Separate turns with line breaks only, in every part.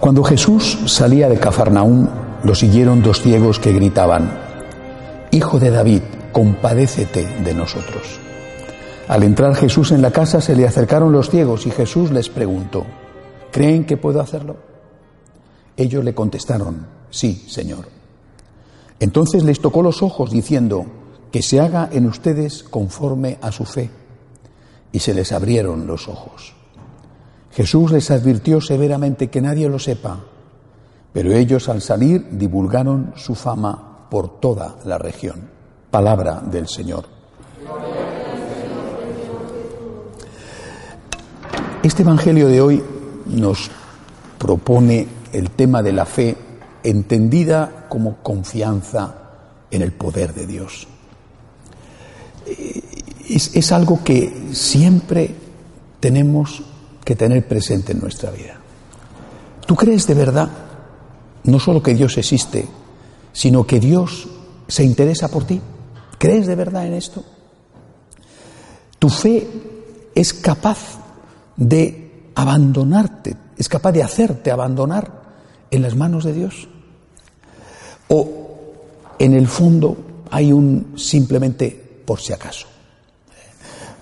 Cuando Jesús salía de Cafarnaúm, lo siguieron dos ciegos que gritaban, Hijo de David, compadécete de nosotros. Al entrar Jesús en la casa se le acercaron los ciegos y Jesús les preguntó, ¿creen que puedo hacerlo? Ellos le contestaron, sí, Señor. Entonces les tocó los ojos diciendo, que se haga en ustedes conforme a su fe. Y se les abrieron los ojos. Jesús les advirtió severamente que nadie lo sepa, pero ellos al salir divulgaron su fama por toda la región. Palabra del Señor. Este Evangelio de hoy nos propone el tema de la fe entendida como confianza en el poder de Dios. Es, es algo que siempre tenemos que tener presente en nuestra vida. ¿Tú crees de verdad no solo que Dios existe, sino que Dios se interesa por ti? ¿Crees de verdad en esto? ¿Tu fe es capaz de abandonarte, es capaz de hacerte abandonar en las manos de Dios? ¿O en el fondo hay un simplemente por si acaso?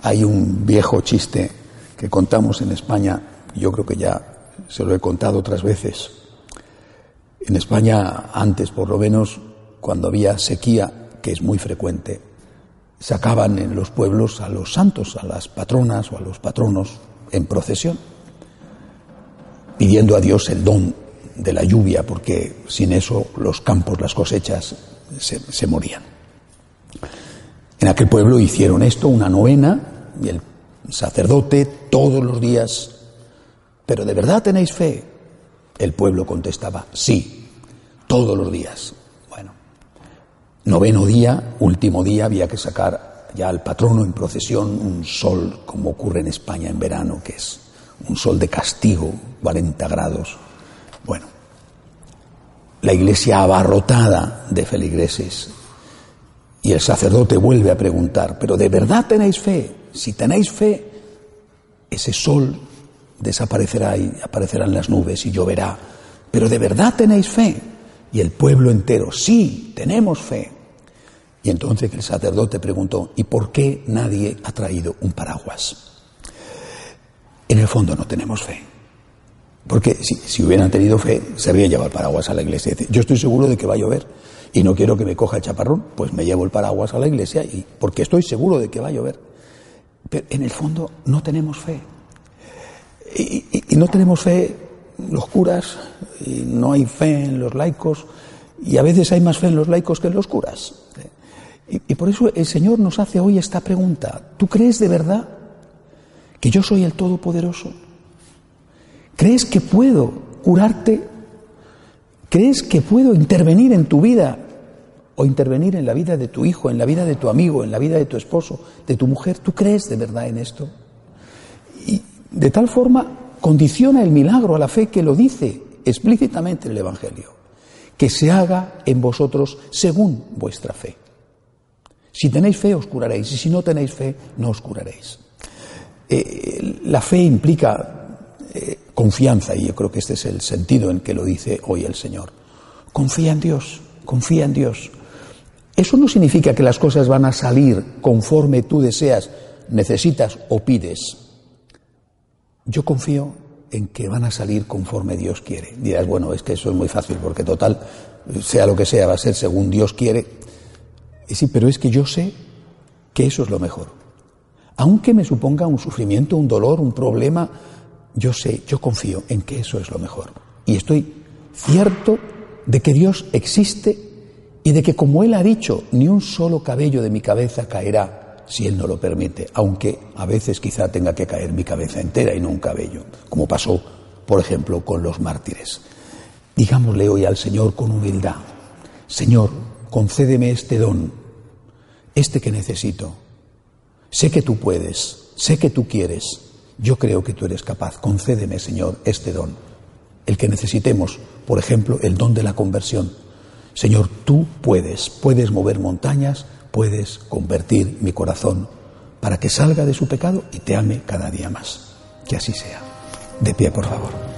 Hay un viejo chiste que contamos en España, yo creo que ya se lo he contado otras veces. En España, antes por lo menos, cuando había sequía, que es muy frecuente, sacaban en los pueblos a los santos, a las patronas o a los patronos en procesión, pidiendo a Dios el don de la lluvia, porque sin eso los campos, las cosechas se, se morían. En aquel pueblo hicieron esto, una novena, y el sacerdote todos los días, pero ¿de verdad tenéis fe? El pueblo contestaba, sí, todos los días. Bueno, noveno día, último día, había que sacar ya al patrono en procesión un sol, como ocurre en España en verano, que es un sol de castigo, 40 grados. Bueno, la iglesia abarrotada de feligreses. Y el sacerdote vuelve a preguntar, ¿pero de verdad tenéis fe? Si tenéis fe, ese sol desaparecerá y aparecerán las nubes y lloverá. Pero de verdad tenéis fe. Y el pueblo entero, sí, tenemos fe. Y entonces el sacerdote preguntó, ¿y por qué nadie ha traído un paraguas? En el fondo no tenemos fe. Porque si, hubieran tenido fe, se habría llevado el paraguas a la iglesia. Dice, yo estoy seguro de que va a llover y no quiero que me coja el chaparrón, pues me llevo el paraguas a la iglesia y porque estoy seguro de que va a llover. Pero en el fondo no tenemos fe. Y, no tenemos fe los curas, y no hay fe en los laicos, y a veces hay más fe en los laicos que en los curas. Y, y, por eso el Señor nos hace hoy esta pregunta. ¿Tú crees de verdad que yo soy el Todopoderoso? ¿Crees que puedo curarte? ¿Crees que puedo intervenir en tu vida o intervenir en la vida de tu hijo, en la vida de tu amigo, en la vida de tu esposo, de tu mujer? ¿Tú crees de verdad en esto? Y de tal forma condiciona el milagro a la fe que lo dice explícitamente el Evangelio, que se haga en vosotros según vuestra fe. Si tenéis fe os curaréis y si no tenéis fe no os curaréis. Eh, la fe implica eh, confianza y yo creo que este es el sentido en que lo dice hoy el Señor. Confía en Dios, confía en Dios. Eso no significa que las cosas van a salir conforme tú deseas, necesitas o pides. Yo confío en que van a salir conforme Dios quiere. Dirás, bueno, es que eso es muy fácil, porque total, sea lo que sea, va a ser según Dios quiere. Y sí, pero es que yo sé que eso es lo mejor. Aunque me suponga un sufrimiento, un dolor, un problema, yo sé, yo confío en que eso es lo mejor. Y estoy cierto de que Dios existe y de que, como Él ha dicho, ni un solo cabello de mi cabeza caerá si Él no lo permite, aunque a veces quizá tenga que caer mi cabeza entera y no un cabello, como pasó, por ejemplo, con los mártires. Digámosle hoy al Señor con humildad, Señor, concédeme este don, este que necesito. Sé que tú puedes, sé que tú quieres, yo creo que tú eres capaz, concédeme, Señor, este don, el que necesitemos, por ejemplo, el don de la conversión. Señor, tú puedes, puedes mover montañas, puedes convertir mi corazón para que salga de su pecado y te ame cada día más. Que así sea. De pie, por favor.